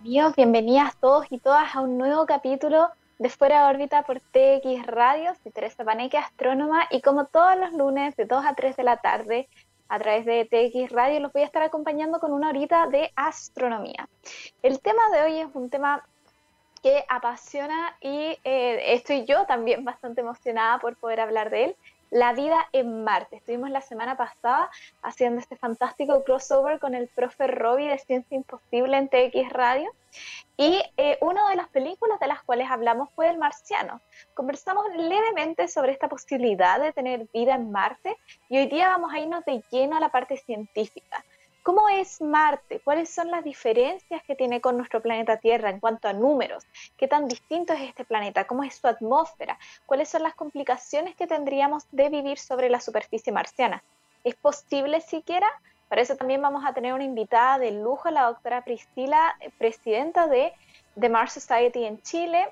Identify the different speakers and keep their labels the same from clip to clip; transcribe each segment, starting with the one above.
Speaker 1: Bienvenidos, bienvenidas todos y todas a un nuevo capítulo de Fuera de órbita por TX Radio. Soy Teresa Paneque, astrónoma, y como todos los lunes de 2 a 3 de la tarde, a través de TX Radio, los voy a estar acompañando con una horita de astronomía. El tema de hoy es un tema que apasiona y eh, estoy yo también bastante emocionada por poder hablar de él la vida en Marte. Estuvimos la semana pasada haciendo este fantástico crossover con el profe Robbie de Ciencia Imposible en TX Radio. Y eh, una de las películas de las cuales hablamos fue El Marciano. Conversamos levemente sobre esta posibilidad de tener vida en Marte y hoy día vamos a irnos de lleno a la parte científica. ¿Cómo es Marte? ¿Cuáles son las diferencias que tiene con nuestro planeta Tierra en cuanto a números? ¿Qué tan distinto es este planeta? ¿Cómo es su atmósfera? ¿Cuáles son las complicaciones que tendríamos de vivir sobre la superficie marciana? ¿Es posible siquiera? Para eso también vamos a tener una invitada de lujo, la doctora Priscila, eh, presidenta de The Mars Society en Chile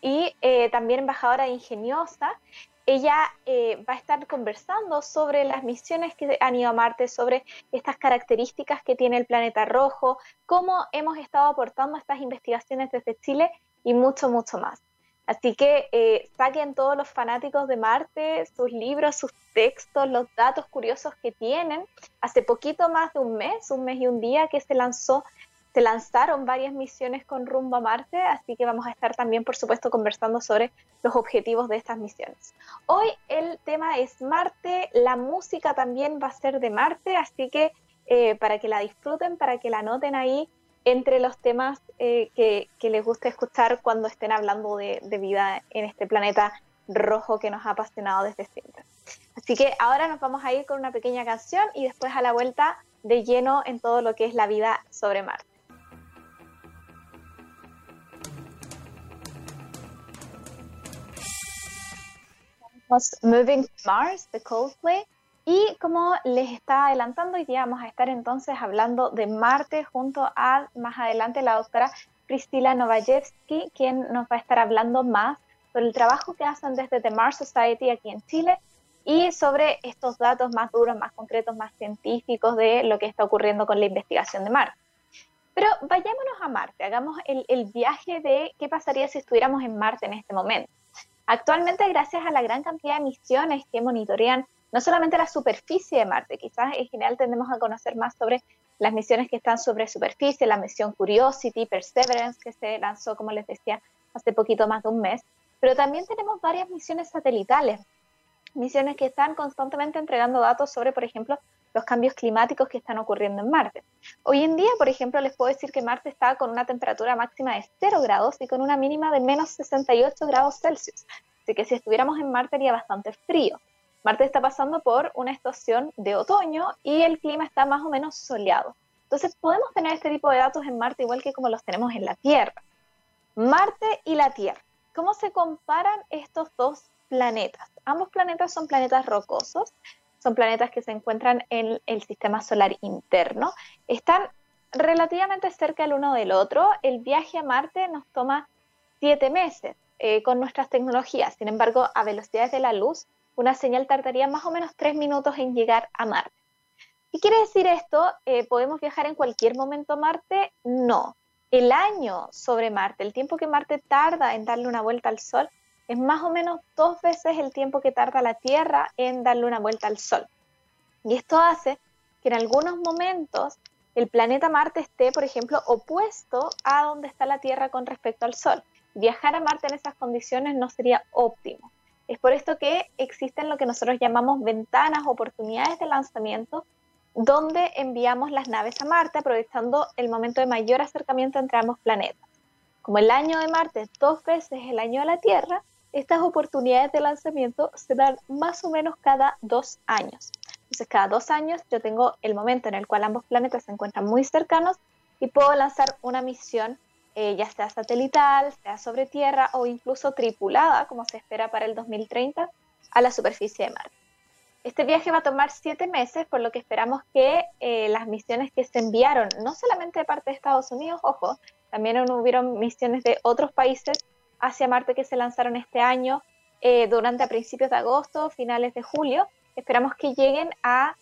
Speaker 1: y eh, también embajadora Ingeniosa ella eh, va a estar conversando sobre las misiones que han ido a Marte, sobre estas características que tiene el planeta rojo, cómo hemos estado aportando estas investigaciones desde Chile y mucho, mucho más. Así que eh, saquen todos los fanáticos de Marte sus libros, sus textos, los datos curiosos que tienen. Hace poquito más de un mes, un mes y un día que se lanzó se lanzaron varias misiones con rumbo a Marte, así que vamos a estar también, por supuesto, conversando sobre los objetivos de estas misiones. Hoy el tema es Marte, la música también va a ser de Marte, así que eh, para que la disfruten, para que la anoten ahí entre los temas eh, que, les guste escuchar cuando estén hablando de, de vida en este planeta rojo que nos ha apasionado desde siempre. Así que ahora nos vamos a ir con una pequeña canción y después a la vuelta de lleno en todo lo que es la vida sobre Marte. Moving to Mars de Coldplay. Y como les estaba adelantando, hoy día vamos a estar entonces hablando de Marte junto a más adelante la doctora Priscila Novajevsky, quien nos va a estar hablando más sobre el trabajo que hacen desde The Mars Society aquí en Chile y sobre estos datos más duros, más concretos, más científicos de lo que está ocurriendo con la investigación de Marte. Pero vayámonos a Marte, hagamos el, el viaje de qué pasaría si estuviéramos en Marte en este momento. Actualmente, gracias a la gran cantidad de misiones que monitorean no solamente la superficie de Marte, quizás en general tendemos a conocer más sobre las misiones que están sobre superficie, la misión Curiosity, Perseverance, que se lanzó, como les decía, hace poquito más de un mes, pero también tenemos varias misiones satelitales, misiones que están constantemente entregando datos sobre, por ejemplo, los cambios climáticos que están ocurriendo en Marte. Hoy en día, por ejemplo, les puedo decir que Marte está con una temperatura máxima de 0 grados y con una mínima de menos 68 grados Celsius. Así que si estuviéramos en Marte sería bastante frío. Marte está pasando por una estación de otoño y el clima está más o menos soleado. Entonces podemos tener este tipo de datos en Marte igual que como los tenemos en la Tierra. Marte y la Tierra. ¿Cómo se comparan estos dos planetas? Ambos planetas son planetas rocosos son planetas que se encuentran en el sistema solar interno. Están relativamente cerca el uno del otro. El viaje a Marte nos toma siete meses eh, con nuestras tecnologías. Sin embargo, a velocidades de la luz, una señal tardaría más o menos tres minutos en llegar a Marte. ¿Qué quiere decir esto? Eh, ¿Podemos viajar en cualquier momento a Marte? No. El año sobre Marte, el tiempo que Marte tarda en darle una vuelta al Sol, es más o menos dos veces el tiempo que tarda la Tierra en darle una vuelta al Sol. Y esto hace que en algunos momentos el planeta Marte esté, por ejemplo, opuesto a donde está la Tierra con respecto al Sol. Viajar a Marte en esas condiciones no sería óptimo. Es por esto que existen lo que nosotros llamamos ventanas, oportunidades de lanzamiento, donde enviamos las naves a Marte aprovechando el momento de mayor acercamiento entre ambos planetas. Como el año de Marte es dos veces el año de la Tierra, estas oportunidades de lanzamiento se dan más o menos cada dos años. Entonces, cada dos años yo tengo el momento en el cual ambos planetas se encuentran muy cercanos y puedo lanzar una misión, eh, ya sea satelital, sea sobre Tierra o incluso tripulada, como se espera para el 2030, a la superficie de Marte. Este viaje va a tomar siete meses, por lo que esperamos que eh, las misiones que se enviaron, no solamente de parte de Estados Unidos, ojo, también hubieron misiones de otros países hacia Marte que se lanzaron este año eh, durante principios de agosto, finales de julio. Esperamos que lleguen a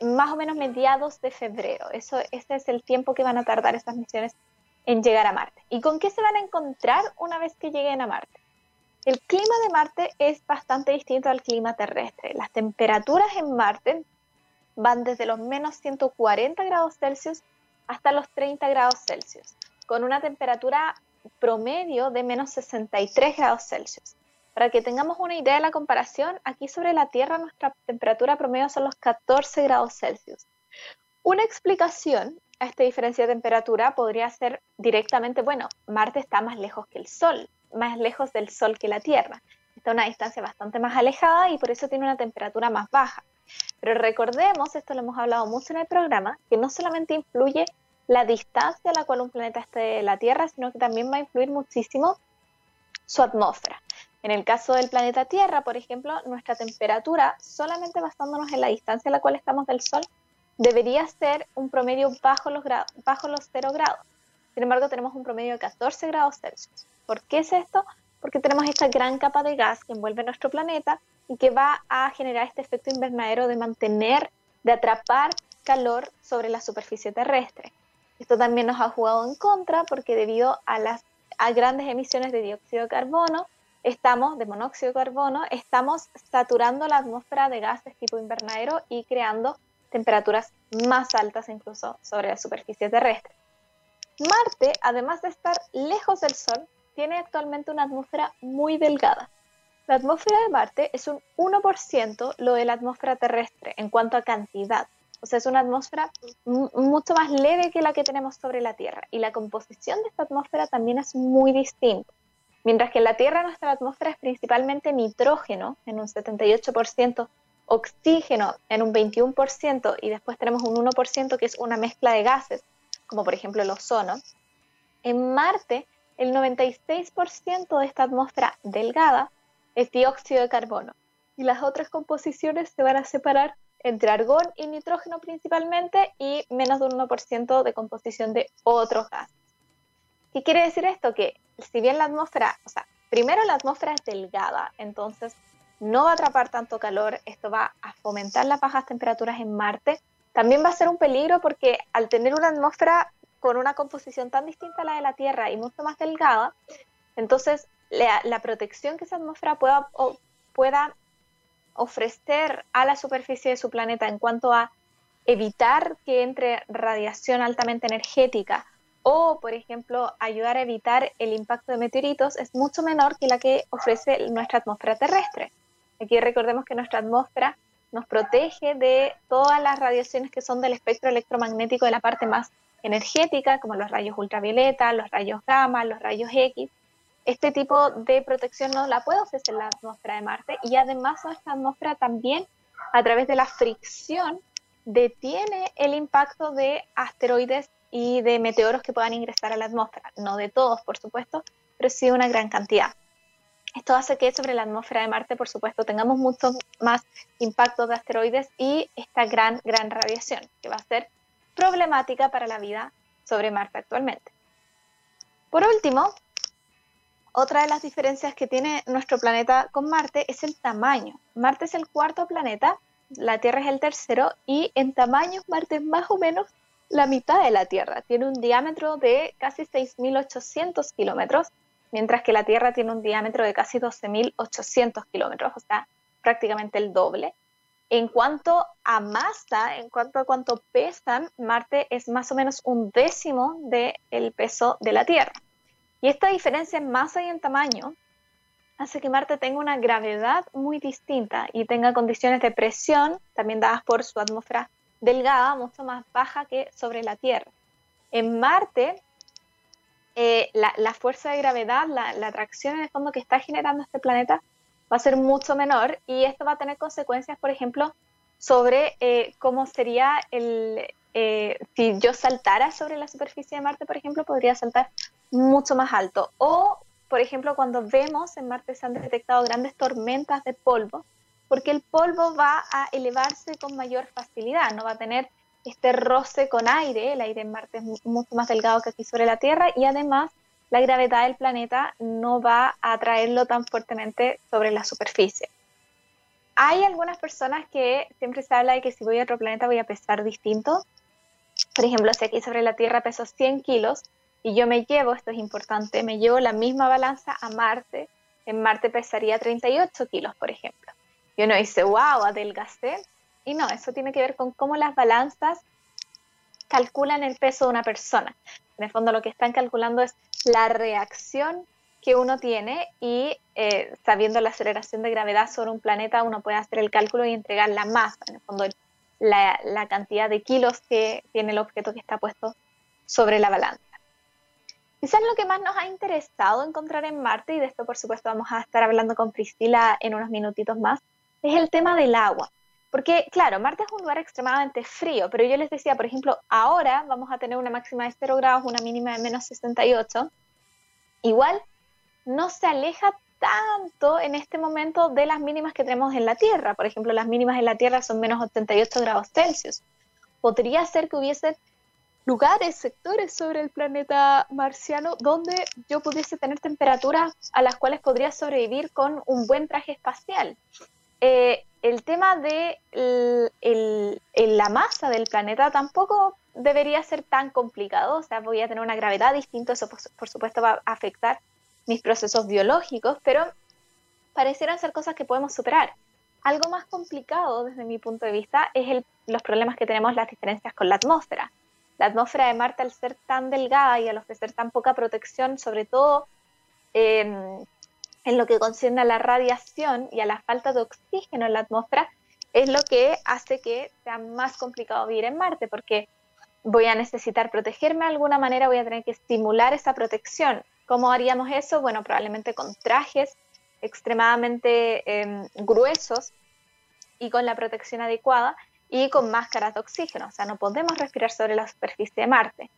Speaker 1: más o menos mediados de febrero. Eso, ese es el tiempo que van a tardar estas misiones en llegar a Marte. ¿Y con qué se van a encontrar una vez que lleguen a Marte? El clima de Marte es bastante distinto al clima terrestre. Las temperaturas en Marte van desde los menos 140 grados Celsius hasta los 30 grados Celsius, con una temperatura promedio de menos 63 grados Celsius. Para que tengamos una idea de la comparación, aquí sobre la Tierra nuestra temperatura promedio son los 14 grados Celsius. Una explicación a esta diferencia de temperatura podría ser directamente, bueno, Marte está más lejos que el Sol, más lejos del Sol que la Tierra. Está a una distancia bastante más alejada y por eso tiene una temperatura más baja. Pero recordemos, esto lo hemos hablado mucho en el programa, que no solamente influye la distancia a la cual un planeta esté de la Tierra, sino que también va a influir muchísimo su atmósfera. En el caso del planeta Tierra, por ejemplo, nuestra temperatura, solamente basándonos en la distancia a la cual estamos del Sol, debería ser un promedio bajo los, bajo los 0 grados. Sin embargo, tenemos un promedio de 14 grados Celsius. ¿Por qué es esto? Porque tenemos esta gran capa de gas que envuelve nuestro planeta y que va a generar este efecto invernadero de mantener, de atrapar calor sobre la superficie terrestre. Esto también nos ha jugado en contra porque debido a las grandes emisiones de dióxido de carbono, estamos, de monóxido de carbono, estamos saturando la atmósfera de gases tipo invernadero y creando temperaturas más altas incluso sobre la superficie terrestre. Marte, además de estar lejos del Sol, tiene actualmente una atmósfera muy delgada. La atmósfera de Marte es un 1% lo de la atmósfera terrestre en cuanto a cantidad. O sea, es una atmósfera mucho más leve que la que tenemos sobre la Tierra. Y la composición de esta atmósfera también es muy distinta. Mientras que en la Tierra nuestra atmósfera es principalmente nitrógeno, en un 78%, oxígeno en un 21% y después tenemos un 1% que es una mezcla de gases, como por ejemplo el ozono, en Marte el 96% de esta atmósfera delgada es dióxido de carbono y las otras composiciones se van a separar entre argón y nitrógeno principalmente y menos de un 1% de composición de otros gases. ¿Qué quiere decir esto? Que si bien la atmósfera, o sea, primero la atmósfera es delgada, entonces no va a atrapar tanto calor, esto va a fomentar las bajas temperaturas en Marte. También va a ser un peligro porque al tener una atmósfera con una composición tan distinta a la de la Tierra y mucho más delgada, entonces la, protección que esa atmósfera pueda, pueda ofrecer a la superficie de su planeta en cuanto a evitar que entre radiación altamente energética o, por ejemplo, ayudar a evitar el impacto de meteoritos es mucho menor que la que ofrece nuestra atmósfera terrestre. Aquí recordemos que nuestra atmósfera nos protege de todas las radiaciones que son del espectro electromagnético de la parte más energética, como los rayos ultravioleta, los rayos gamma, los rayos X. Este tipo de protección no la puede ofrecer la atmósfera de Marte y además nuestra atmósfera también, a través de la fricción, detiene el impacto de asteroides y de meteoros que puedan ingresar a la atmósfera. No de todos, por supuesto, pero sí una gran cantidad. Esto hace que sobre la atmósfera de Marte, por supuesto, tengamos mucho más impacto de asteroides y esta gran, gran radiación, que va a ser problemática para la vida sobre Marte actualmente. Por último, otra de las diferencias que tiene nuestro planeta con Marte es el tamaño. Marte es el cuarto planeta, la Tierra es el tercero y en tamaño Marte es más o menos la mitad de la Tierra. Tiene un diámetro de casi 6.800 kilómetros mientras que la Tierra tiene un diámetro de casi 12.800 kilómetros, o sea, prácticamente el doble. En cuanto a masa, en cuanto a cuánto pesan, Marte es más o menos un décimo del peso de la Tierra. Y esta diferencia en masa y en tamaño hace que Marte tenga una gravedad muy distinta y tenga condiciones de presión, también dadas por su atmósfera delgada, mucho más baja que sobre la Tierra. En Marte, eh, la, fuerza de gravedad, la, atracción en el fondo que está generando este planeta va a ser mucho menor y esto va a tener consecuencias, por ejemplo, sobre eh, cómo sería el... Eh, si yo saltara sobre la superficie de Marte, por ejemplo, podría saltar mucho más alto. O, por ejemplo, cuando vemos en Marte se han detectado grandes tormentas de polvo, porque el polvo va a elevarse con mayor facilidad, no va a tener este roce con aire, el aire en Marte es mucho más delgado que aquí sobre la Tierra y además la gravedad del planeta no va a atraerlo tan fuertemente sobre la superficie. Hay algunas personas que siempre se habla de que si voy a otro planeta voy a pesar distinto. Por ejemplo, si aquí sobre la Tierra peso 100 kilos, y yo me llevo, esto es importante, me llevo la misma balanza a Marte, en Marte pesaría 38 kilos, por ejemplo. Y uno dice, wow, adelgacé. Y no, eso tiene que ver con cómo las balanzas calculan el peso de una persona. En el fondo lo que están calculando es la reacción que uno tiene y eh, sabiendo la aceleración de gravedad sobre un planeta uno puede hacer el cálculo y entregar la masa, en el fondo la, la cantidad de kilos que tiene el objeto que está puesto sobre la balanza. Quizás lo que más nos ha interesado encontrar en Marte, y de esto por supuesto vamos a estar hablando con Priscila en unos minutitos más, es el tema del agua. Porque, claro, Marte es un lugar extremadamente frío, pero yo les decía, por ejemplo, ahora vamos a tener una máxima de 0 grados, una mínima de menos 68. Igual no se aleja tanto en este momento de las mínimas que tenemos en la Tierra. Por ejemplo, las mínimas en la Tierra son menos 88 grados Celsius. Podría ser que hubiese lugares, sectores sobre el planeta marciano donde yo pudiese tener temperaturas a las cuales podría sobrevivir con un buen traje espacial. Eh, el tema de la masa del planeta tampoco debería ser tan complicado, o sea, voy a tener una gravedad distinta, eso por, supuesto va a afectar mis procesos biológicos, pero parecieran ser cosas que podemos superar. Algo más complicado desde mi punto de vista es los problemas que tenemos, las diferencias con la atmósfera. La atmósfera de Marte, al ser tan delgada y al ofrecer tan poca protección, sobre todo em, en lo que concierne a la radiación y a la falta de oxígeno en la atmósfera, es lo que hace que sea más complicado vivir en Marte, porque voy a necesitar protegerme de alguna manera, voy a tener que estimular esa protección. ¿Cómo haríamos eso? Bueno, probablemente con trajes extremadamente em, gruesos y con la protección adecuada y con máscaras de oxígeno. O sea, no podemos respirar sobre la superficie de Marte.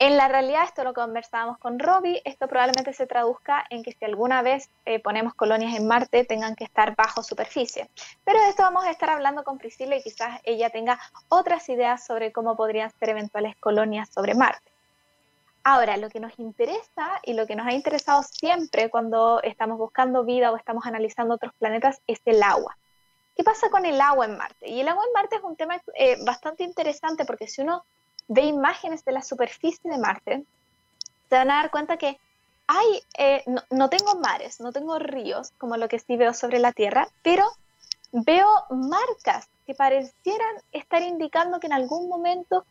Speaker 1: En la realidad, esto lo conversábamos con Robbie, esto probablemente se traduzca en que si alguna vez eh, ponemos colonias en Marte tengan que estar bajo superficie. Pero de esto vamos a estar hablando con Priscila y quizás ella tenga otras ideas sobre cómo podrían ser eventuales colonias sobre Marte. Ahora, lo que nos interesa y lo que nos ha interesado siempre cuando estamos buscando vida o estamos analizando otros planetas es el agua. ¿Qué pasa con el agua en Marte? Y el agua en Marte es un tema eh, bastante interesante porque si uno de imágenes de la superficie de Marte, se van a dar cuenta que eh, no, tengo mares, no tengo ríos, como lo que sí veo sobre la Tierra, pero veo marcas que parecieran estar indicando que en algún momento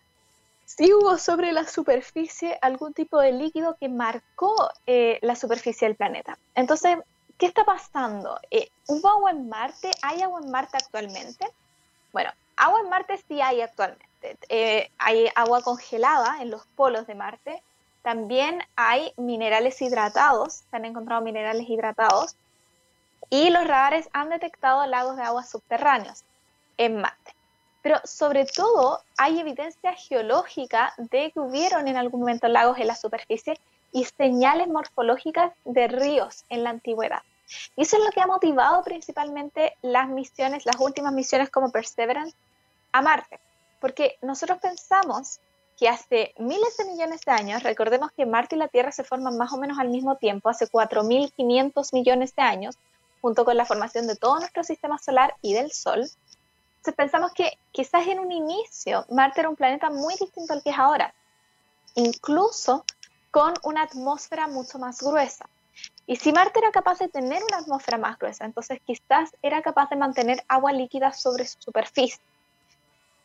Speaker 1: sí hubo sobre la superficie algún tipo de líquido que marcó eh, la superficie del planeta. Entonces, ¿qué está pasando? Eh, ¿Hubo agua en Marte? ¿Hay agua en Marte actualmente? Bueno, agua en Marte sí hay actualmente. Eh, hay agua congelada en los polos de Marte. También hay minerales hidratados, se han encontrado minerales hidratados. Y los radares han detectado lagos de agua subterráneos en Marte. Pero sobre todo hay evidencia geológica de que hubieron en algún momento lagos en la superficie y señales morfológicas de ríos en la antigüedad. Y eso es lo que ha motivado principalmente las misiones, las últimas misiones como Perseverance a Marte. Porque nosotros pensamos que hace miles de millones de años, recordemos que Marte y la Tierra se forman más o menos al mismo tiempo, hace 4.500 millones de años, junto con la formación de todo nuestro sistema solar y del Sol. Entonces pensamos que quizás en un inicio Marte era un planeta muy distinto al que es ahora, incluso con una atmósfera mucho más gruesa. Y si Marte era capaz de tener una atmósfera más gruesa, entonces quizás era capaz de mantener agua líquida sobre su superficie.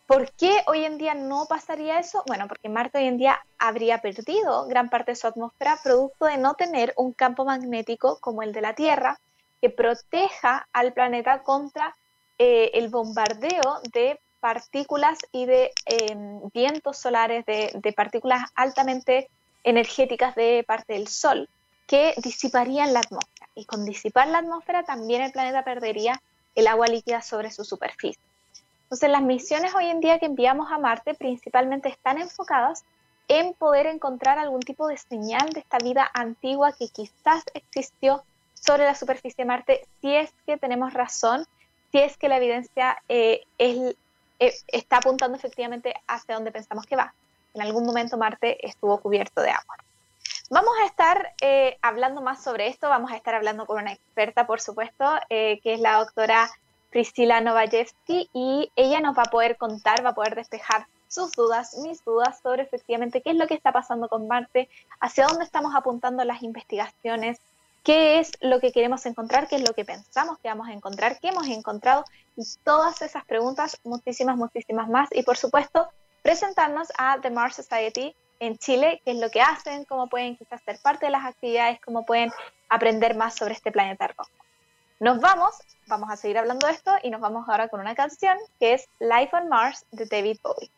Speaker 1: ¿Por qué hoy en día no pasaría eso? Bueno, porque Marte hoy en día habría perdido gran parte de su atmósfera producto de no tener un campo magnético como el de la Tierra que proteja al planeta contra eh, el bombardeo de partículas y de em, vientos solares, de, de partículas altamente energéticas de parte del Sol que disiparían la atmósfera. Y con disipar la atmósfera también el planeta perdería el agua líquida sobre su superficie. Entonces, las misiones hoy en día que enviamos a Marte principalmente están enfocadas en poder encontrar algún tipo de señal de esta vida antigua que quizás existió sobre la superficie de Marte, si es que tenemos razón, si es que la evidencia eh, eh, está apuntando efectivamente hacia donde pensamos que va. En algún momento Marte estuvo cubierto de agua. Vamos a estar eh, hablando más sobre esto, vamos a estar hablando con una experta, por supuesto, que es la doctora Priscila Novajewski y ella nos va a poder contar, va a poder despejar sus dudas, mis dudas sobre efectivamente qué es lo que está pasando con Marte, hacia dónde estamos apuntando las investigaciones, qué es lo que queremos encontrar, qué es lo que pensamos que vamos a encontrar, qué hemos encontrado y todas esas preguntas, muchísimas, muchísimas más. Y por supuesto, presentarnos a The Mars Society en Chile, qué es lo que hacen, cómo pueden quizás ser parte de las actividades, cómo pueden aprender más sobre este planeta rojo. Nos vamos, vamos a seguir hablando de esto y nos vamos ahora con una canción que es Life on Mars de David Bowie.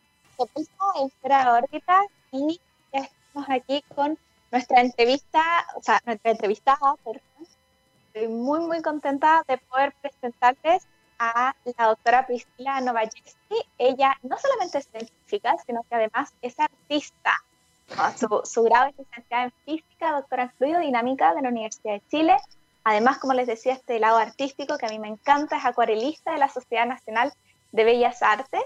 Speaker 1: en Fuera órbita y ya estamos aquí con nuestra entrevista, o sea, nuestra entrevistada, Estoy muy, muy contenta de poder presentarles a la doctora Priscila Novajewski. Ella no solamente es científica, sino que además es artista. Su, su, grado es licenciada en física, doctora en fluidodinámica de la Universidad de Chile, Además, como les decía, este lado artístico que a mí me encanta, es acuarelista de la Sociedad Nacional de Bellas Artes.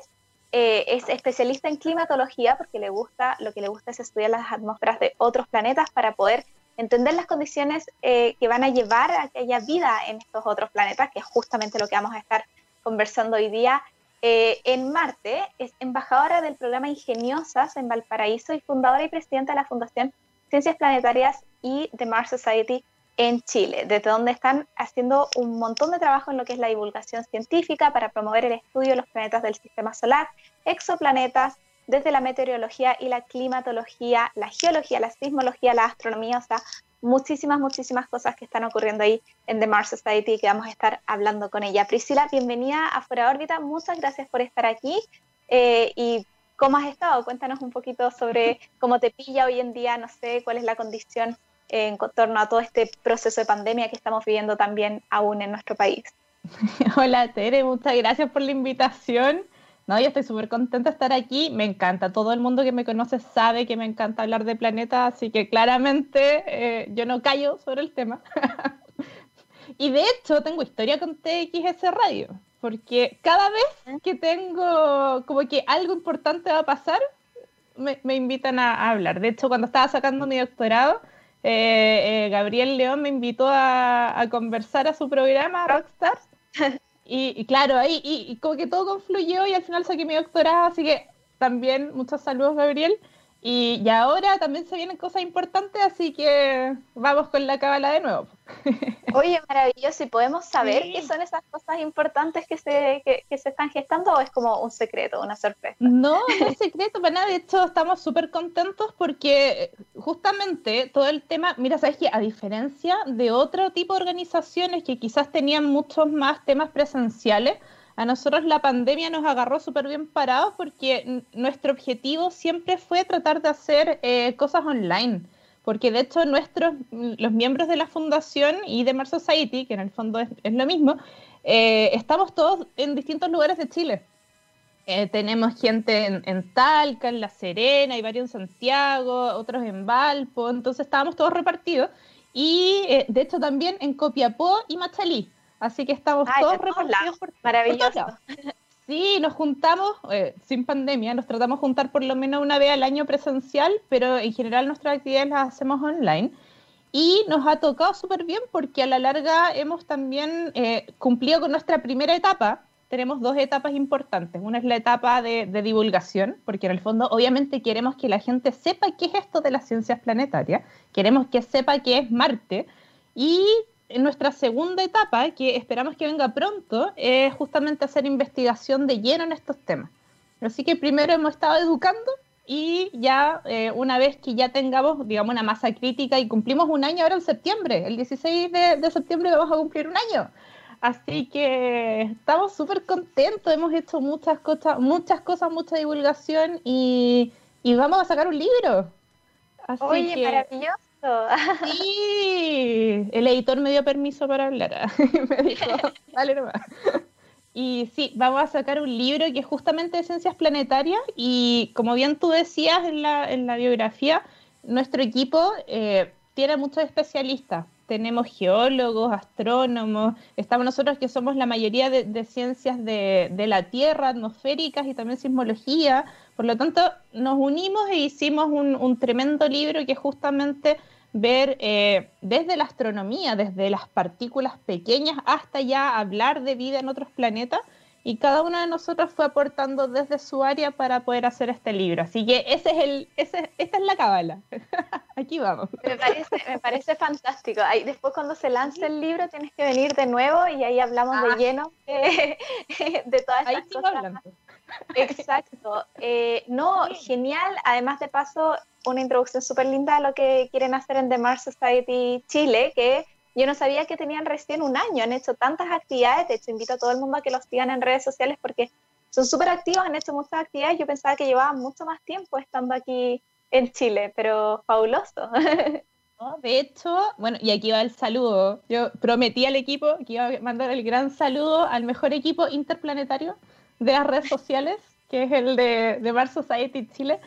Speaker 1: Eh, es especialista en climatología porque le gusta, lo que le gusta es estudiar las atmósferas de otros planetas para poder entender las condiciones eh, que van a llevar a que haya vida en estos otros planetas, que es justamente lo que vamos a estar conversando hoy día. Eh, en Marte es embajadora del programa Ingeniosas en Valparaíso y fundadora y presidenta de la Fundación Ciencias Planetarias y de Mars Society en Chile, desde donde están haciendo un montón de trabajo en lo que es la divulgación científica para promover el estudio de los planetas del sistema solar, exoplanetas, desde la meteorología y la climatología, la geología, la sismología, la astronomía, o sea, muchísimas, muchísimas cosas que están ocurriendo ahí en The Mars Society y que vamos a estar hablando con ella. Priscila, bienvenida a Fuera órbita, muchas gracias por estar aquí eh, y cómo has estado. Cuéntanos un poquito sobre cómo te pilla hoy en día, no sé, cuál es la condición en torno a todo este proceso de pandemia que estamos viviendo también aún en nuestro país.
Speaker 2: Hola Tere, muchas gracias por la invitación. No, yo estoy súper contenta de estar aquí, me encanta, todo el mundo que me conoce sabe que me encanta hablar de planetas, así que claramente eh, yo no callo sobre el tema. y de hecho tengo historia con TXS Radio, porque cada vez que tengo como que algo importante va a pasar, me, invitan a hablar. De hecho, cuando estaba sacando mi doctorado, eh, eh, Gabriel León me invitó a, conversar a su programa Rockstars. Y, claro, ahí y, como que todo confluyó y al final saqué mi doctorado, así que también muchos saludos, Gabriel. Y, y, ahora también se vienen cosas importantes, así que vamos con la cábala de nuevo.
Speaker 1: Oye, maravilloso. ¿Y podemos saber qué son esas cosas importantes que se, que, se están gestando o es como un secreto, una sorpresa?
Speaker 2: No, no es secreto para nada. De hecho, estamos súper contentos porque justamente todo el tema, mira, sabes que a diferencia de otro tipo de organizaciones que quizás tenían muchos más temas presenciales, a nosotros la pandemia nos agarró súper bien parados porque nuestro objetivo siempre fue tratar de hacer eh, cosas online. Porque de hecho nuestros, los miembros de la fundación y de Mars Society, que en el fondo es, lo mismo, eh, estamos todos en distintos lugares de Chile. Eh, tenemos gente en, en, Talca, en La Serena, hay varios en Santiago, otros en Valpo, entonces estábamos todos repartidos. Y de hecho también en Copiapó y Machalí. Así que estamos todos repartidos por
Speaker 1: Maravilloso.
Speaker 2: sí, nos juntamos, eh, sin pandemia, nos tratamos de juntar por lo menos una vez al año presencial, pero en general nuestras actividades las hacemos online. Y nos ha tocado súper bien porque a la larga hemos también eh, cumplido con nuestra primera etapa. Tenemos dos etapas importantes. Una es la etapa de, de, divulgación, porque en el fondo obviamente queremos que la gente sepa qué es esto de las ciencias planetarias, queremos que sepa qué es Marte y en nuestra segunda etapa, que esperamos que venga pronto, es justamente hacer investigación de lleno en estos temas. Así que primero hemos estado educando y ya eh, una vez que ya tengamos, digamos, una masa crítica y cumplimos un año ahora en septiembre, el 16 de, septiembre vamos a cumplir un año. Así que estamos súper contentos, hemos hecho muchas cosas, muchas cosas, mucha divulgación y, vamos a sacar un libro.
Speaker 1: Oye, maravilloso.
Speaker 2: Sí, el editor me dio permiso para hablar. me dijo, dale nomás. Y sí, vamos a sacar un libro que es justamente de ciencias planetarias y como bien tú decías en la, en la biografía, nuestro equipo eh, tiene muchos especialistas. Tenemos geólogos, astrónomos, estamos nosotros que somos la mayoría de, ciencias de, la Tierra, atmosféricas y también sismología. Por lo tanto, nos unimos e hicimos un, tremendo libro que justamente ver eh, desde la astronomía, desde las partículas pequeñas hasta ya hablar de vida en otros planetas y cada uno de nosotros fue aportando desde su área para poder hacer este libro. Así que ese es el, ese, esta es la cabala. Aquí vamos.
Speaker 1: Me parece, me parece fantástico. Ahí, después cuando se lance el libro tienes que venir de nuevo y ahí hablamos de ah. lleno de, de todas estas cosas. Exacto. Eh, no, genial. Además de paso, una introducción súper linda a lo que quieren hacer en The Mars Society Chile, que yo no sabía que tenían recién un año, han hecho tantas actividades, de hecho invito a todo el mundo a que los sigan en redes sociales porque son súper activos, han hecho muchas actividades, yo pensaba que llevaban mucho más tiempo estando aquí en Chile, pero fabuloso.
Speaker 2: de hecho, bueno, y aquí va el saludo. Yo prometí al equipo que iba a mandar el gran saludo al mejor equipo interplanetario de las redes sociales, que es el de, de Mars Society Chile.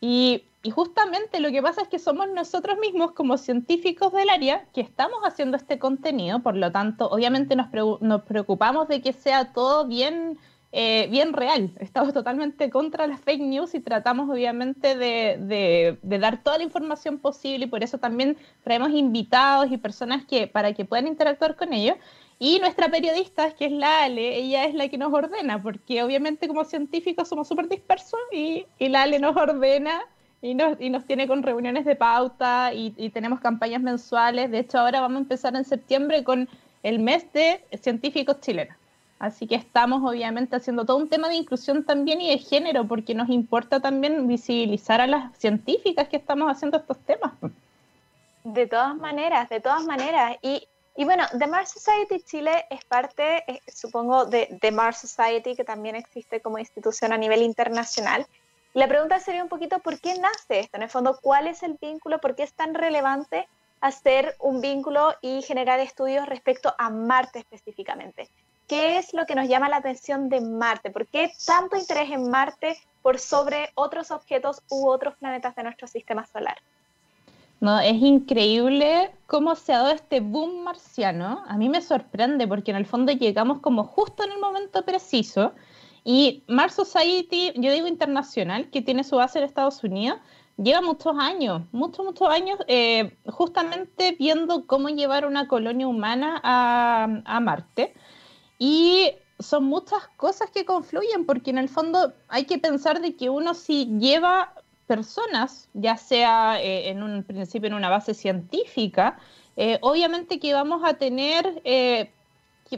Speaker 2: Y y justamente lo que pasa es que somos nosotros mismos como científicos del área que estamos haciendo este contenido, por lo tanto, obviamente nos, preocupamos de que sea todo bien, eh, bien real. Estamos totalmente contra las fake news y tratamos obviamente de, dar toda la información posible y por eso también traemos invitados y personas que, para que puedan interactuar con ellos. Y nuestra periodista, que es la Ale, ella es la que nos ordena, porque obviamente como científicos somos súper dispersos y, y la Ale nos ordena y nos, y nos tiene con reuniones de pauta y, tenemos campañas mensuales. De hecho, ahora vamos a empezar en septiembre con el mes de científicos chilenos. Así que estamos obviamente haciendo todo un tema de inclusión también y de género, porque nos importa también visibilizar a las científicas que estamos haciendo estos temas.
Speaker 1: De todas maneras, de todas maneras. Y, y bueno, The Mars Society Chile es parte, eh, supongo, de The Mars Society, que también existe como institución a nivel internacional. La pregunta sería un poquito, ¿por qué nace esto? En el fondo, ¿cuál es el vínculo? ¿Por qué es tan relevante hacer un vínculo y generar estudios respecto a Marte específicamente? ¿Qué es lo que nos llama la atención de Marte? ¿Por qué tanto interés en Marte por sobre otros objetos u otros planetas de nuestro sistema solar?
Speaker 2: No, es increíble cómo se ha dado este boom marciano. A mí me sorprende porque en el fondo llegamos como justo en el momento preciso y Mars Society, yo digo internacional, que tiene su base en Estados Unidos, lleva muchos años, muchos, muchos años, eh, justamente viendo cómo llevar una colonia humana a, Marte. Y son muchas cosas que confluyen, porque en el fondo hay que pensar de que uno si lleva personas, ya sea eh, en un principio en una base científica, eh, obviamente que vamos a tener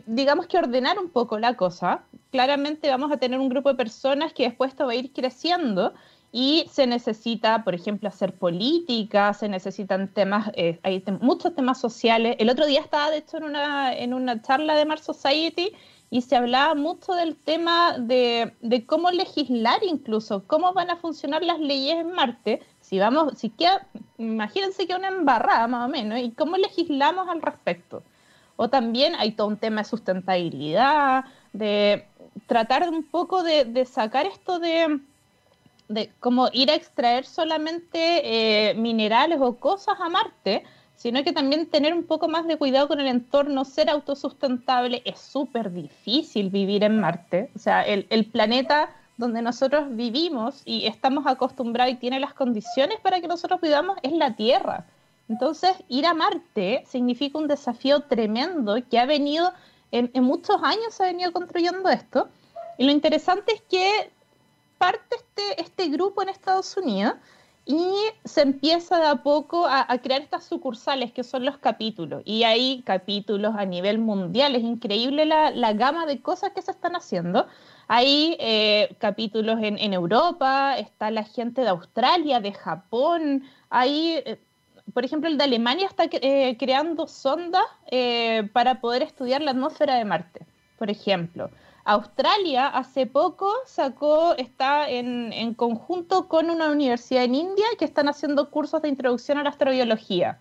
Speaker 2: digamos que ordenar un poco la cosa. Claramente vamos a tener un grupo de personas que después esto va a ir creciendo y se necesita, por ejemplo, hacer política, se necesitan temas, eh, hay muchos temas sociales. El otro día estaba, de hecho, en una, en una charla de Mars Society y se hablaba mucho del tema de, de, cómo legislar incluso, cómo van a funcionar las leyes en Marte. Si vamos, si queda, imagínense que una embarrada más o menos, y cómo legislamos al respecto. O también hay todo un tema de sustentabilidad, de tratar un poco de, sacar esto de, de como ir a extraer solamente eh, minerales o cosas a Marte, sino que también tener un poco más de cuidado con el entorno, ser autosustentable. Es súper difícil vivir en Marte. O sea, el, el, planeta donde nosotros vivimos y estamos acostumbrados y tiene las condiciones para que nosotros vivamos es la Tierra. Entonces, ir a Marte significa un desafío tremendo que ha venido, en, muchos años se ha venido construyendo esto. Y lo interesante es que parte este, este grupo en Estados Unidos y se empieza de a poco a, crear estas sucursales que son los capítulos. Y hay capítulos a nivel mundial. Es increíble la, gama de cosas que se están haciendo. Hay eh, capítulos en, en, Europa, está la gente de Australia, de Japón, hay eh, por ejemplo, el de Alemania está eh, creando sondas eh, para poder estudiar la atmósfera de Marte, por ejemplo. Australia hace poco sacó, está en, conjunto con una universidad en India que están haciendo cursos de introducción a la astrobiología.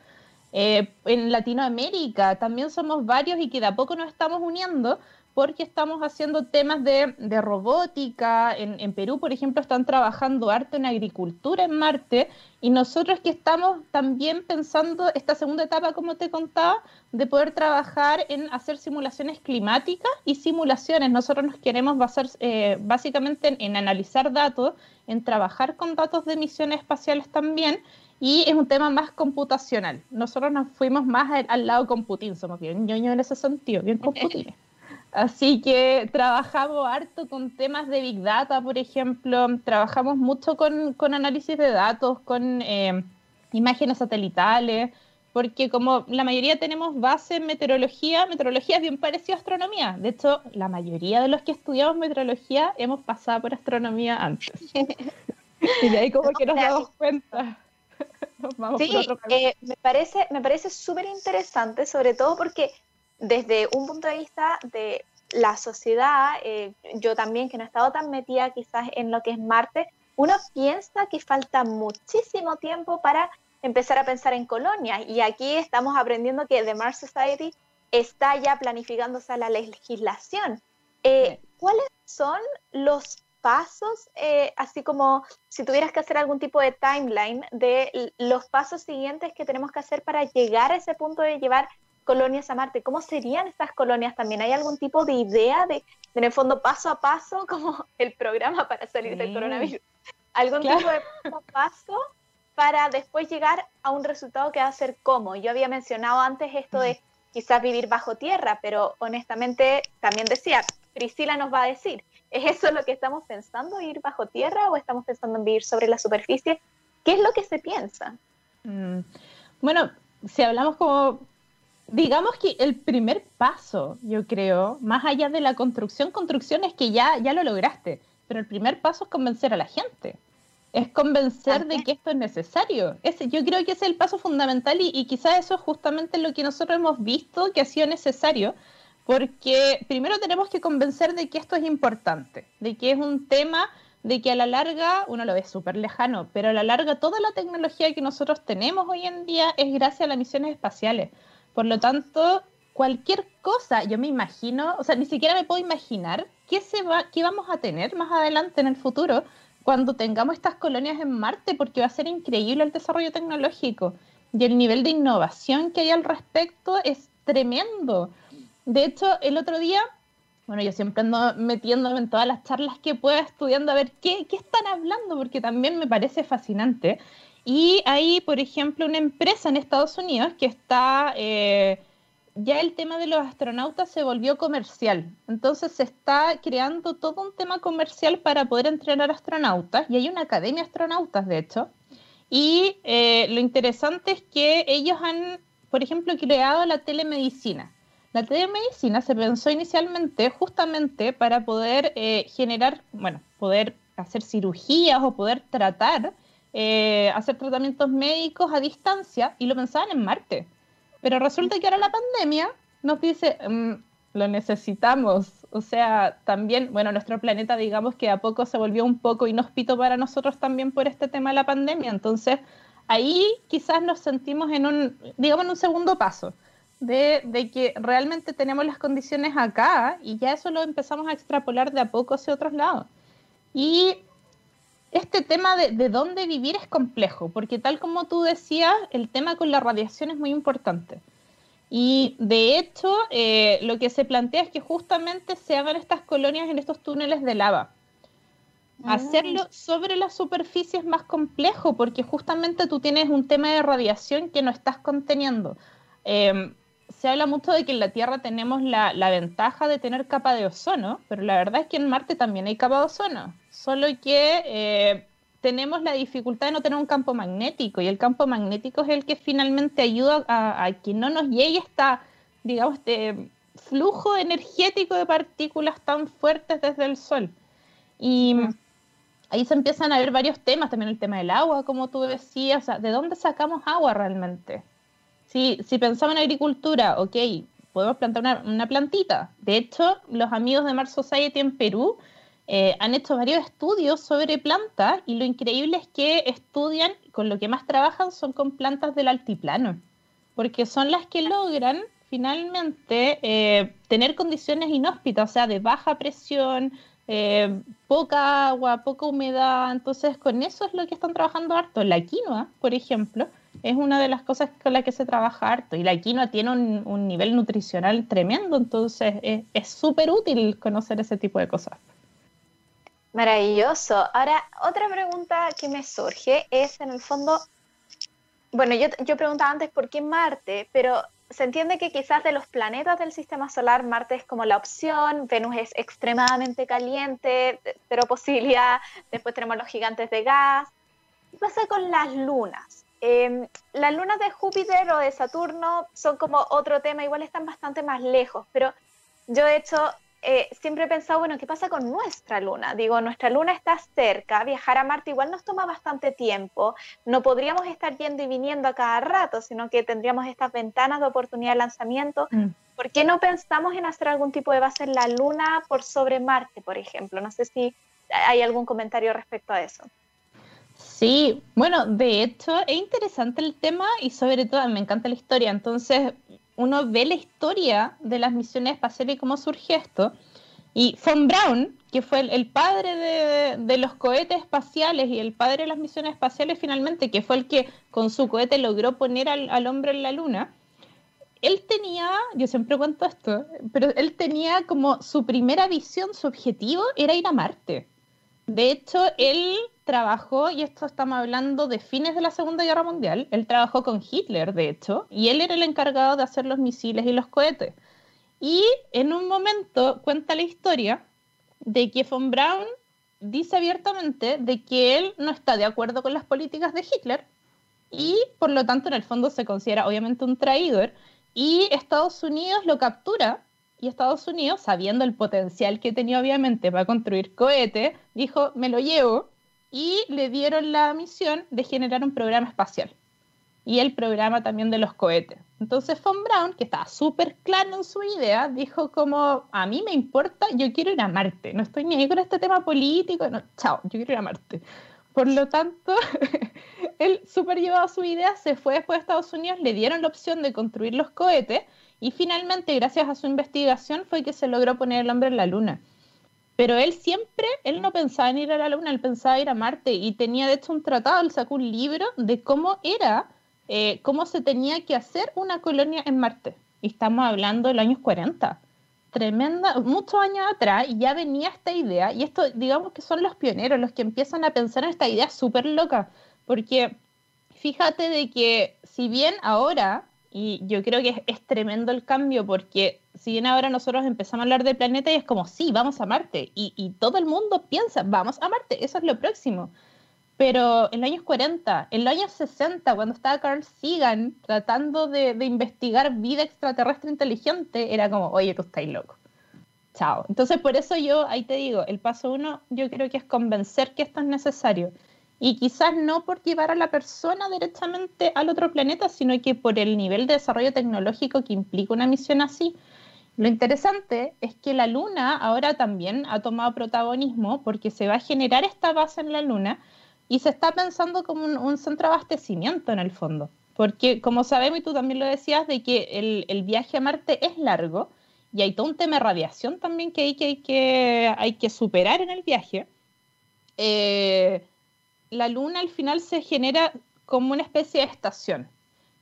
Speaker 2: Eh, en Latinoamérica también somos varios y que de a poco nos estamos uniendo porque estamos haciendo temas de, robótica. En, Perú, por ejemplo, están trabajando arte en agricultura en Marte. Y nosotros que estamos también pensando esta segunda etapa, como te contaba, de poder trabajar en hacer simulaciones climáticas y simulaciones. Nosotros nos queremos basar eh, básicamente en, analizar datos, en trabajar con datos de misiones espaciales también. Y es un tema más computacional. Nosotros nos fuimos más al, lado computín, somos bien ñoño en ese sentido, bien computines. Así que trabajamos harto con temas de Big Data, por ejemplo, trabajamos mucho con, con análisis de datos, con eh, imágenes satelitales, porque como la mayoría tenemos base en meteorología, meteorología es bien parecida a astronomía. De hecho, la mayoría de los que estudiamos meteorología hemos pasado por astronomía antes. y de ahí como que nos damos cuenta.
Speaker 1: sí, eh, me parece me parece súper interesante, sobre todo porque desde un punto de vista de la sociedad, eh, yo también que no he estado tan metida quizás en lo que es Marte, uno piensa que falta muchísimo tiempo para empezar a pensar en colonias. Y aquí estamos aprendiendo que The Mars Society está ya planificándose la legislación. Eh, ¿Cuáles son los pasos, eh, así como si tuvieras que hacer algún tipo de timeline de los pasos siguientes que tenemos que hacer para llegar a ese punto de llevar colonias a Marte? ¿Cómo serían estas colonias también? ¿Hay algún tipo de idea de, en el fondo, paso a paso, como el programa para salir del coronavirus? ¿Algún tipo de paso a paso para después llegar a un resultado que va a ser como. Yo había mencionado antes esto de quizás vivir bajo tierra, pero honestamente también decía, Priscila nos va a decir, ¿es eso lo que estamos pensando, ir bajo tierra o estamos pensando en vivir sobre la superficie? ¿Qué es lo que se piensa?
Speaker 2: Mm, bueno, si hablamos como, digamos que el primer paso, yo creo, más allá de la construcción, construcción es que ya, ya lo lograste, pero el primer paso es convencer a la gente es convencer de que esto es necesario. Ese, yo creo que ese es el paso fundamental y, y quizás eso es justamente lo que nosotros hemos visto que ha sido necesario, porque primero tenemos que convencer de que esto es importante, de que es un tema de que a la larga, uno lo ve súper lejano, pero a la larga toda la tecnología que nosotros tenemos hoy en día es gracias a las misiones espaciales. Por lo tanto, cualquier cosa, yo me imagino, o sea, ni siquiera me puedo imaginar qué, se va, qué vamos a tener más adelante en el futuro cuando tengamos estas colonias en Marte, porque va a ser increíble el desarrollo tecnológico y el nivel de innovación que hay al respecto es tremendo. De hecho, el otro día, bueno, yo siempre ando metiéndome en todas las charlas que pueda estudiando a ver qué, qué están hablando, porque también me parece fascinante. Y hay, por ejemplo, una empresa en Estados Unidos que está... Eh, ya el tema de los astronautas se volvió comercial. Entonces se está creando todo un tema comercial para poder entrenar astronautas y hay una academia de astronautas, de hecho. Y eh, lo interesante es que ellos han, por ejemplo, creado la telemedicina. La telemedicina se pensó inicialmente justamente para poder eh, generar, bueno, poder hacer cirugías o poder tratar, eh, hacer tratamientos médicos a distancia y lo pensaban en Marte pero resulta que ahora la pandemia nos dice, mm, lo necesitamos. O sea, también, bueno, nuestro planeta, digamos que a poco se volvió un poco inhóspito para nosotros también por este tema de la pandemia. Entonces, ahí quizás nos sentimos en un, digamos, en un segundo paso. De, de, que realmente tenemos las condiciones acá y ya eso lo empezamos a extrapolar de a poco hacia otros lados. Y este tema de, de, dónde vivir es complejo, porque tal como tú decías, el tema con la radiación es muy importante. Y de hecho, eh, lo que se plantea es que justamente se hagan estas colonias en estos túneles de lava. Ah. Hacerlo sobre la superficie es más complejo porque justamente tú tienes un tema de radiación que no estás conteniendo. Em, se habla mucho de que en la Tierra tenemos la, la, ventaja de tener capa de ozono, pero la verdad es que en Marte también hay capa de ozono, solo que eh, tenemos la dificultad de no tener un campo magnético y el campo magnético es el que finalmente ayuda a, a que no nos llegue esta, digamos, este flujo energético de partículas tan fuertes desde el Sol. Y ahí se empiezan a ver varios temas, también el tema del agua, como tú decías, o sea, ¿de dónde sacamos agua realmente? Si, si pensamos en agricultura, ok, podemos plantar una, una, plantita. De hecho, los amigos de Mars Society en Perú eh, han hecho varios estudios sobre plantas y lo increíble es que estudian, con lo que más trabajan son con plantas del altiplano, porque son las que logran finalmente eh, tener condiciones inhóspitas, o sea, de baja presión, eh, poca agua, poca humedad. Entonces, con eso es lo que están trabajando harto. La quinoa, por ejemplo, es una de las cosas con las que se trabaja harto. Y la quinoa tiene un, nivel nutricional tremendo, entonces es súper útil conocer ese tipo de cosas.
Speaker 1: Maravilloso. Ahora, otra pregunta que me surge es, en el fondo, bueno, yo, yo preguntaba antes por qué Marte, pero se entiende que quizás de los planetas del sistema solar, Marte es como la opción, Venus es extremadamente caliente, pero posibilidad, después tenemos los gigantes de gas. ¿Qué pasa con las lunas? Em, las lunas de Júpiter o de Saturno son como otro tema, igual están bastante más lejos, pero yo he hecho eh, siempre he pensado, bueno, ¿qué pasa con nuestra luna? Digo, nuestra luna está cerca, viajar a Marte igual nos toma bastante tiempo, no podríamos estar yendo y viniendo a cada rato, sino que tendríamos estas ventanas de oportunidad de lanzamiento. Mm. ¿Por qué no pensamos en hacer algún tipo de base en la luna por sobre Marte, por ejemplo? No sé si hay algún comentario respecto a eso.
Speaker 2: Sí, bueno, de hecho es interesante el tema y sobre todo me encanta la historia, entonces uno ve la historia de las misiones espaciales y cómo surge esto. Y Von Braun, que fue el, padre de, los cohetes espaciales y el padre de las misiones espaciales finalmente, que fue el que con su cohete logró poner al, hombre en la luna, él tenía, yo siempre cuento esto, pero él tenía como su primera visión, su objetivo era ir a Marte. De hecho, él trabajó, y esto estamos hablando de fines de la Segunda Guerra Mundial, él trabajó con Hitler, de hecho, y él era el encargado de hacer los misiles y los cohetes. Y en un momento cuenta la historia de que von Braun dice abiertamente de que él no está de acuerdo con las políticas de Hitler y por lo tanto en el fondo se considera obviamente un traidor y Estados Unidos lo captura y Estados Unidos, sabiendo el potencial que tenía obviamente para construir cohetes, dijo, me lo llevo y le dieron la misión de generar un programa espacial y el programa también de los cohetes. Entonces Von Braun, que estaba súper claro en su idea, dijo como, a mí me importa, yo quiero ir a Marte, no estoy ni ahí con este tema político, no, chao, yo quiero ir a Marte. Por lo tanto, él súper llevado su idea, se fue después a Estados Unidos, le dieron la opción de construir los cohetes y finalmente, gracias a su investigación, fue que se logró poner el hombre en la Luna. Pero él siempre, él no pensaba en ir a la Luna, él pensaba ir a Marte y tenía de hecho un tratado, él sacó un libro de cómo era, eh, cómo se tenía que hacer una colonia en Marte. Y estamos hablando de los años 40. Tremenda, muchos años atrás ya venía esta idea y esto digamos que son los pioneros los que empiezan a pensar en esta idea súper loca, porque fíjate de que si bien ahora y yo creo que es, tremendo el cambio porque si bien ahora nosotros empezamos a hablar de planeta y es como, sí, vamos a Marte. Y, todo el mundo piensa, vamos a Marte, eso es lo próximo. Pero en los años 40, en los años 60, cuando estaba Carl Sagan tratando de, de investigar vida extraterrestre inteligente, era como, oye, tú estás loco. Chao. Entonces, por eso yo, ahí te digo, el paso uno, yo creo que es convencer que esto es necesario y quizás no por llevar a la persona directamente al otro planeta, sino que por el nivel de desarrollo tecnológico que implica una misión así. Lo interesante es que la Luna ahora también ha tomado protagonismo porque se va a generar esta base en la Luna y se está pensando como un, centro de abastecimiento en el fondo. Porque como sabemos, y tú también lo decías, de que el, el, viaje a Marte es largo y hay todo un tema de radiación también que hay que, hay que, hay que superar en el viaje. Eh, la luna al final se genera como una especie de estación.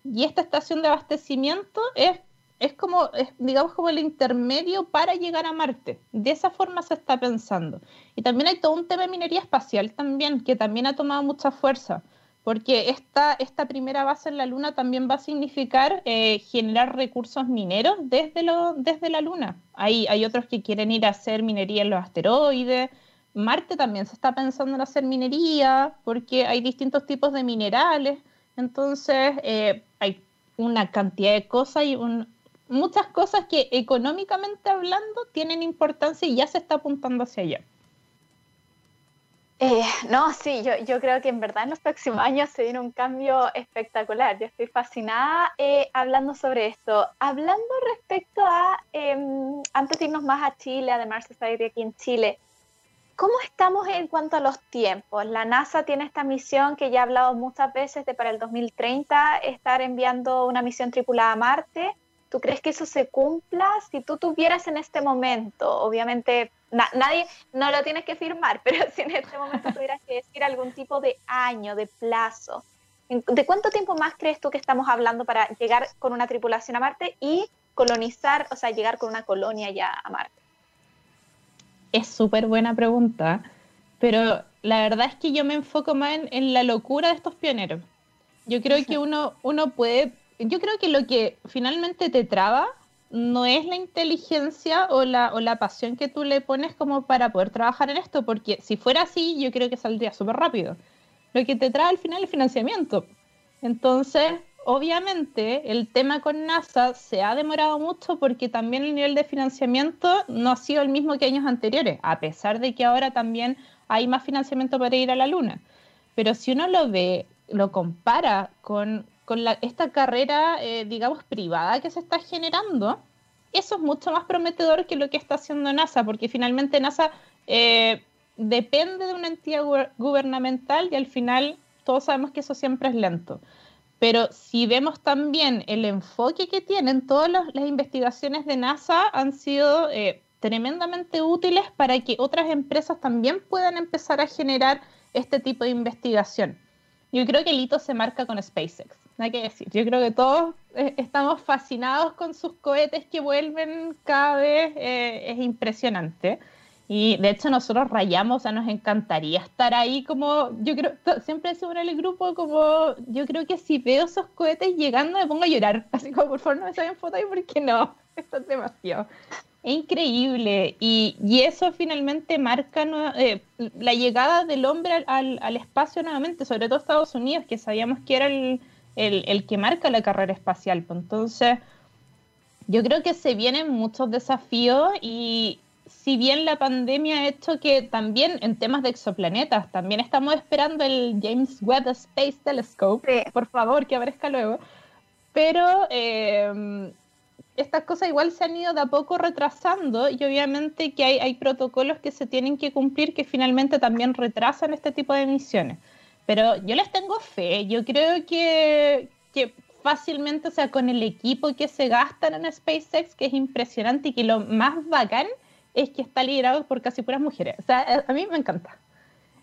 Speaker 2: Y esta estación de abastecimiento es, es como, digamos, como el intermedio para llegar a Marte. De esa forma se está pensando. Y también hay todo un tema de minería espacial también, que también ha tomado mucha fuerza, porque esta, esta primera base en la Luna también va a significar eh, generar recursos mineros desde, lo, desde la Luna. Hay, hay otros que quieren ir a hacer minería en los asteroides, Marte también se está pensando en hacer minería porque hay distintos tipos de minerales. Entonces, eh, hay una cantidad de cosas y muchas cosas que económicamente hablando tienen importancia y ya se está apuntando hacia allá.
Speaker 1: Eh, no, sí, yo, creo que en verdad en los próximos años se viene un cambio espectacular. Yo estoy fascinada eh, hablando sobre esto. Hablando respecto a, em, antes de irnos más a Chile, además está aquí en Chile, ¿Cómo estamos en cuanto a los tiempos? La NASA tiene esta misión que ya he hablado muchas veces de para el 2030 estar enviando una misión tripulada a Marte. ¿Tú crees que eso se cumpla? Si tú tuvieras en este momento, obviamente nadie, no lo tienes que firmar, pero si en este momento tuvieras que decir algún tipo de año, de plazo, ¿de cuánto tiempo más crees tú que estamos hablando para llegar con una tripulación a Marte y colonizar, o sea, llegar con una colonia ya a Marte?
Speaker 2: Es súper buena pregunta, pero la verdad es que yo me enfoco más en, la locura de estos pioneros. Yo creo que uno, uno puede yo creo que lo que finalmente te traba no es la inteligencia o la, o la pasión que tú le pones como para poder trabajar en esto, porque si fuera así, yo creo que saldría súper rápido. Lo que te trae al final es financiamiento. Entonces, obviamente, el tema con NASA se ha demorado mucho porque también el nivel de financiamiento no ha sido el mismo que años anteriores, a pesar de que ahora también hay más financiamiento para ir a la Luna. Pero si uno lo ve, lo compara con con esta carrera, eh, digamos, privada que se está generando, eso es mucho más prometedor que lo que está haciendo NASA, porque finalmente NASA eh, depende de una entidad gubernamental y al final todos sabemos que eso siempre es lento. Pero si vemos también el enfoque que tienen, todas las, investigaciones de NASA han sido eh, tremendamente útiles para que otras empresas también puedan empezar a generar este tipo de investigación. Yo creo que el hito se marca con SpaceX nada que decir. Yo creo que todos eh, estamos fascinados con sus cohetes que vuelven cada vez, eh, es impresionante. Y de hecho nosotros rayamos, o sea, nos encantaría estar ahí como, yo creo, siempre decimos en el grupo como, yo creo que si veo esos cohetes llegando me pongo a llorar, así como por favor no me saquen fotos ahí porque no, esto es demasiado. Es increíble y, y eso finalmente marca eh, la llegada del hombre al, al, espacio nuevamente, sobre todo Estados Unidos, que sabíamos que era el, el, que marca la carrera espacial. Entonces, yo creo que se vienen muchos desafíos y si bien la pandemia ha hecho que también en temas de exoplanetas, también estamos esperando el James Webb Space Telescope, por favor, que aparezca luego, pero eh, estas cosas igual se han ido de a poco retrasando y obviamente que hay, hay protocolos que se tienen que cumplir que finalmente también retrasan este tipo de misiones. Pero yo les tengo fe. Yo creo que, fácilmente, o sea, con el equipo que se gastan en SpaceX, que es impresionante y que lo más bacán es que está liderado por casi puras mujeres. O sea, a mí me encanta.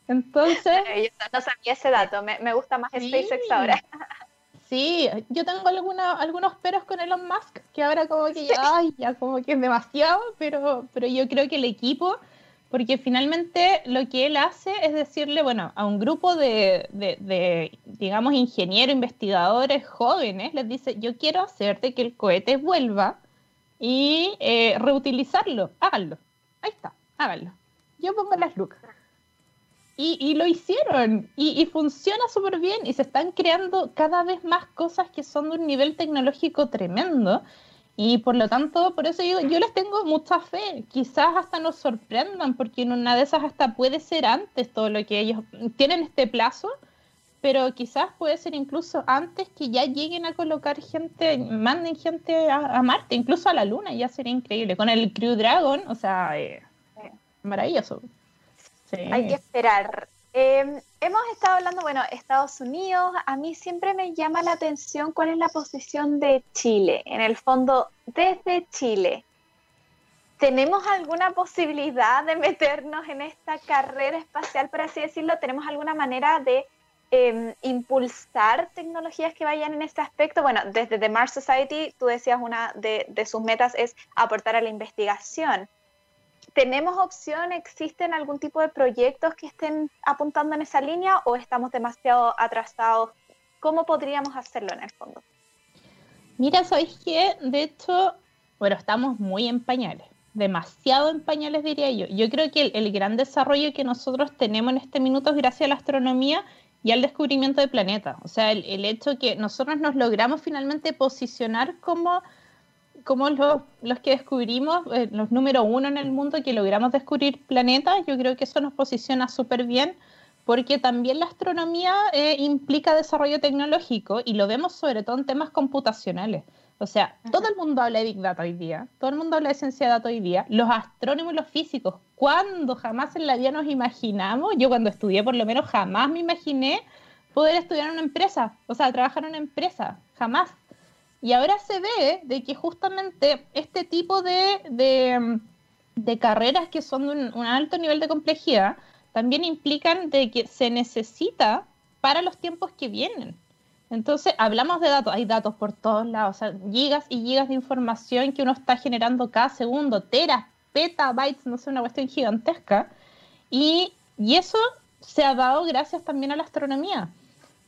Speaker 2: Entonces.
Speaker 1: Yo no sabía ese dato. Me, gusta más SpaceX ahora.
Speaker 2: Sí, yo tengo alguna, algunos peros con Elon Musk, que ahora como que ya, ay, ya como que es demasiado, pero, pero yo creo que el equipo porque finalmente lo que él hace es decirle, bueno, a un grupo de, digamos, ingenieros, investigadores jóvenes, les dice, yo quiero hacerte que el cohete vuelva y eh, reutilizarlo, háganlo. Ahí está, háganlo. Yo pongo las lucas. Y, lo hicieron y, y funciona súper bien y se están creando cada vez más cosas que son de un nivel tecnológico tremendo y por lo tanto, por eso yo, yo les tengo mucha fe. Quizás hasta nos sorprendan, porque en una de esas hasta puede ser antes todo lo que ellos tienen este plazo, pero quizás puede ser incluso antes que ya lleguen a colocar gente, manden gente a, Marte, incluso a la Luna, ya sería increíble. Con el Crew Dragon, o sea, eh, maravilloso.
Speaker 1: Hay que esperar. Em, hemos estado hablando, bueno, Estados Unidos, a mí siempre me llama la atención cuál es la posición de Chile, en el fondo, desde Chile. ¿Tenemos alguna posibilidad de meternos en esta carrera espacial, por así decirlo? ¿Tenemos alguna manera de em, impulsar tecnologías que vayan en este aspecto? Bueno, desde The Mars Society, tú decías una de, de sus metas es aportar a la investigación. ¿Tenemos opción? ¿Existen algún tipo de proyectos que estén apuntando en esa línea o estamos demasiado atrasados? ¿Cómo podríamos hacerlo en el fondo?
Speaker 2: Mira, ¿sabéis qué? De hecho, bueno, estamos muy en pañales, demasiado en pañales diría yo. Yo creo que el, gran desarrollo que nosotros tenemos en este minuto es gracias a la astronomía y al descubrimiento de planetas. O sea, el, hecho que nosotros nos logramos finalmente posicionar como como los, los que descubrimos, eh, los número uno en el mundo que logramos descubrir planetas, yo creo que eso nos posiciona súper bien porque también la astronomía eh, implica desarrollo tecnológico y lo vemos sobre todo en temas computacionales. O sea, todo el mundo habla de Big Data hoy día, todo el mundo habla de ciencia de datos hoy día, los astrónomos y los físicos, cuando jamás en la vida nos imaginamos, yo cuando estudié por lo menos jamás me imaginé poder estudiar en una empresa, o sea, trabajar en una empresa, jamás. Y ahora se ve de que justamente este tipo de, de, carreras que son de un, alto nivel de complejidad también implican de que se necesita para los tiempos que vienen. Entonces, hablamos de datos, hay datos por todos lados, o sea, gigas y gigas de información que uno está generando cada segundo, teras, petabytes, no sé, una cuestión gigantesca. Y, y eso se ha dado gracias también a la astronomía.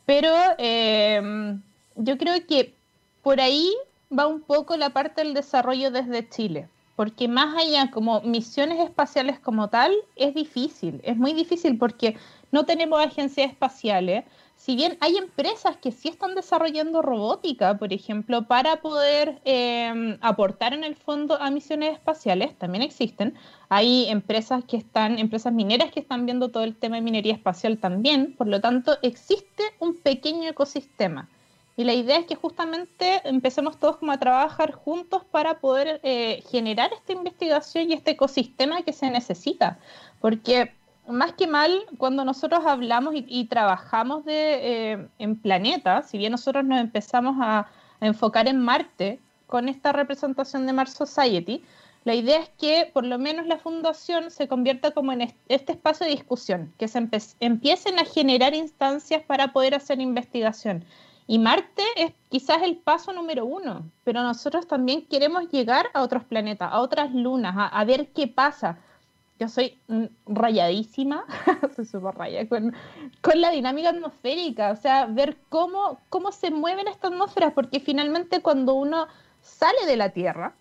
Speaker 2: Pero eh, yo creo que por ahí va un poco la parte del desarrollo desde Chile, porque más allá como misiones espaciales como tal, es difícil, es muy difícil porque no tenemos agencias espaciales, si bien hay empresas que sí están desarrollando robótica, por ejemplo, para poder em, aportar en el fondo a misiones espaciales, también existen. Hay empresas que están, empresas mineras que están viendo todo el tema de minería espacial también. Por lo tanto, existe un pequeño ecosistema. Y la idea es que justamente empecemos todos como a trabajar juntos para poder eh, generar esta investigación y este ecosistema que se necesita. Porque más que mal, cuando nosotros hablamos y, trabajamos de, eh, en planetas, si bien nosotros nos empezamos a, enfocar en Marte con esta representación de Mars Society, la idea es que por lo menos la fundación se convierta como en este espacio de discusión, que se empiecen a generar instancias para poder hacer investigación. Y Marte es quizás el paso número uno, pero nosotros también queremos llegar a otros planetas, a otras lunas, a ver qué pasa yo soy rayadísima, soy súper rayada con, la dinámica atmosférica, o sea, ver cómo, cómo se mueven estas atmósferas, porque finalmente cuando uno sale de la Tierra,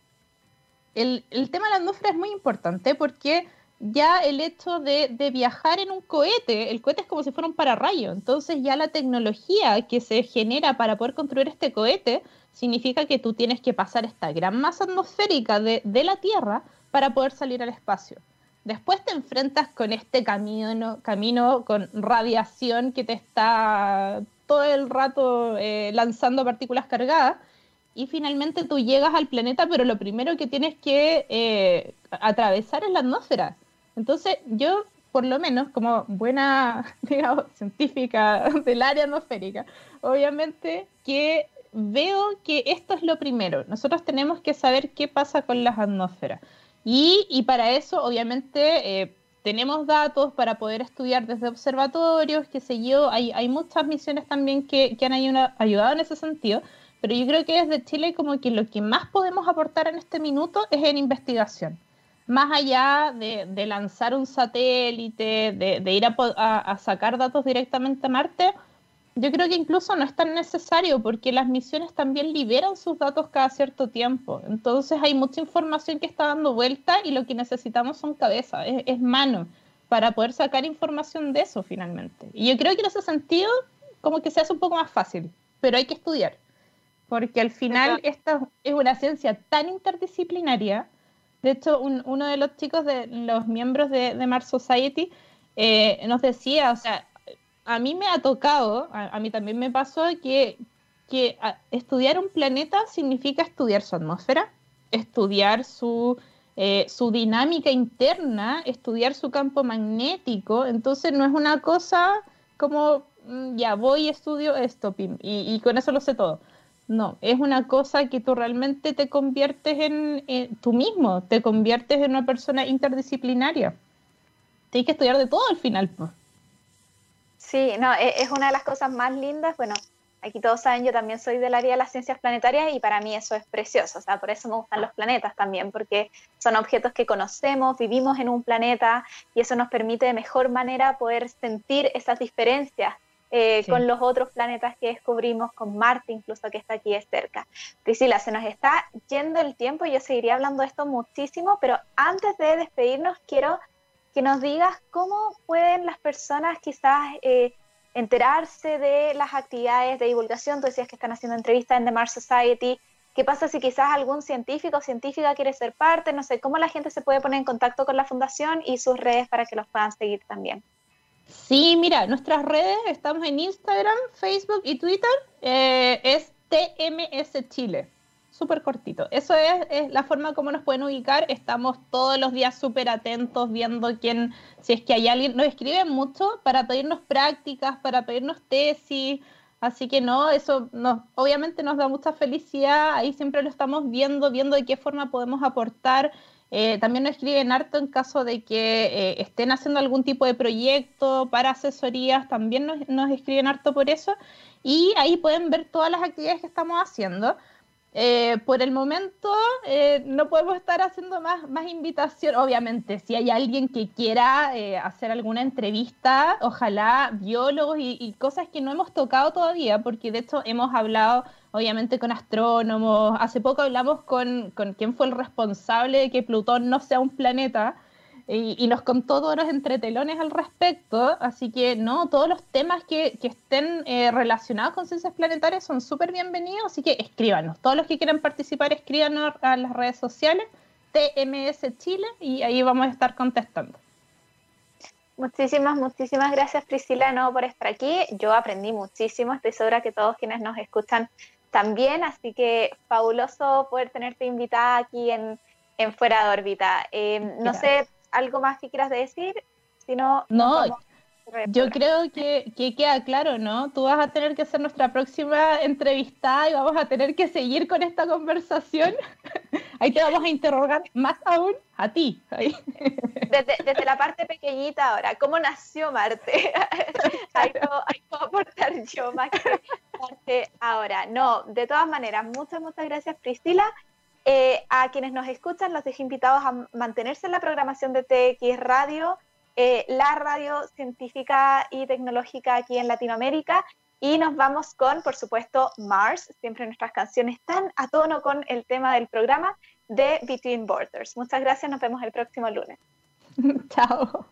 Speaker 2: el, tema de la atmósfera es muy importante porque ya el hecho de, de, viajar en un cohete, el cohete es como si fuera un pararrayo, entonces ya la tecnología que se genera para poder construir este cohete significa que tú tienes que pasar esta gran masa atmosférica de, de la Tierra para poder salir al espacio. Después te enfrentas con este camino, camino con radiación que te está todo el rato eh, lanzando partículas cargadas y finalmente tú llegas al planeta, pero lo primero que tienes que eh, atravesar es la atmósfera. Entonces yo, por lo menos, como buena científica del área atmosférica, obviamente que veo que esto es lo primero. Nosotros tenemos que saber qué pasa con las atmósferas. Y, para eso, obviamente, eh, tenemos datos para poder estudiar desde observatorios, qué sé yo. Hay, hay muchas misiones también que, han ayudado en ese sentido, pero yo creo que desde Chile como que lo que más podemos aportar en este minuto es en investigación. Más allá de, lanzar un satélite, de, ir a sacar datos directamente a Marte, yo creo que incluso no es tan necesario porque las misiones también liberan sus datos cada cierto tiempo. Entonces hay mucha información que está dando vuelta y lo que necesitamos son cabezas, es, mano para poder sacar información de eso finalmente. Y yo creo que en ese sentido como que se hace un poco más fácil, pero hay que estudiar. Porque al final esta es una ciencia tan interdisciplinaria. De hecho, uno de los chicos de los miembros de, Mars Society eh, nos decía, o sea, a mí me ha tocado, a, mí también me pasó que, estudiar un planeta significa estudiar su atmósfera, estudiar su, eh, su dinámica interna, estudiar su campo magnético. Entonces no es una cosa como, mm, ya voy estudio esto, y, y, con eso lo sé todo. No, es una cosa que tú realmente te conviertes en, tú mismo, te conviertes en una persona interdisciplinaria. Tienes que estudiar de todo al final.
Speaker 1: Sí, no, e, es una de las cosas más lindas. Bueno, aquí todos saben, yo también soy del área de las ciencias planetarias y para mí eso es precioso. O sea, por eso me gustan los planetas también, porque son objetos que conocemos, vivimos en un planeta y eso nos permite de mejor manera poder sentir esas diferencias eh, con los otros planetas que descubrimos, con Marte incluso que está aquí de cerca. Priscila, se nos está yendo el tiempo y yo seguiría hablando de esto muchísimo, pero antes de despedirnos quiero que nos digas cómo pueden las personas quizás eh, enterarse de las actividades de divulgación. Tú decías que están haciendo entrevistas en The Mars Society. ¿Qué pasa si quizás algún científico o científica quiere ser parte? No sé, ¿cómo la gente se puede poner en contacto con la fundación y sus redes para que los puedan seguir también?
Speaker 2: Sí, mira, nuestras redes estamos en Instagram, Facebook y Twitter. Eh, es TMS Chile súper cortito. Eso es, la forma como nos pueden ubicar. Estamos todos los días súper atentos viendo quién, si es que hay alguien, nos escriben mucho para pedirnos prácticas, para pedirnos tesis. Así que no, eso nos, obviamente nos da mucha felicidad. Ahí siempre lo estamos viendo, viendo de qué forma podemos aportar. Eh, también nos escriben harto en caso de que eh, estén haciendo algún tipo de proyecto para asesorías, también nos, nos escriben harto por eso. Y ahí pueden ver todas las actividades que estamos haciendo. Eh, por el momento eh, no podemos estar haciendo más, más invitación. Obviamente, si hay alguien que quiera eh, hacer alguna entrevista, ojalá biólogos y, cosas que no hemos tocado todavía, porque de hecho hemos hablado obviamente con astrónomos. Hace poco hablamos con, con quién fue el responsable de que Plutón no sea un planeta y, nos contó todos los entretelones al respecto, así que no, todos los temas que, que estén eh, relacionados con ciencias planetarias son súper bienvenidos, así que escríbanos, todos los que quieran participar, escríbanos a las redes sociales, TMS Chile, y ahí vamos a estar contestando.
Speaker 1: Muchísimas, muchísimas gracias Priscila no por estar aquí. Yo aprendí muchísimo, estoy segura que todos quienes nos escuchan también, así que fabuloso poder tenerte invitada aquí en, en Fuera de órbita. Eh, no sé, algo más que quieras decir, si no...
Speaker 2: No, yo creo que, que, queda claro, ¿no? Tú vas a tener que ser nuestra próxima entrevistada y vamos a tener que seguir con esta conversación. Ahí te vamos a interrogar más aún a ti.
Speaker 1: Desde, la parte pequeñita ahora, ¿cómo nació Marte? Ahí puedo, aportar yo más que Marte ahora. No, de todas maneras, muchas, muchas gracias Priscila. Eh, a quienes nos escuchan, los dejo invitados a mantenerse en la programación de TX Radio, eh, la radio científica y tecnológica aquí en Latinoamérica. Y nos vamos con, por supuesto, Mars. Siempre nuestras canciones están a tono con el tema del programa de Between Borders. Muchas gracias, nos vemos el próximo lunes.
Speaker 2: Chao.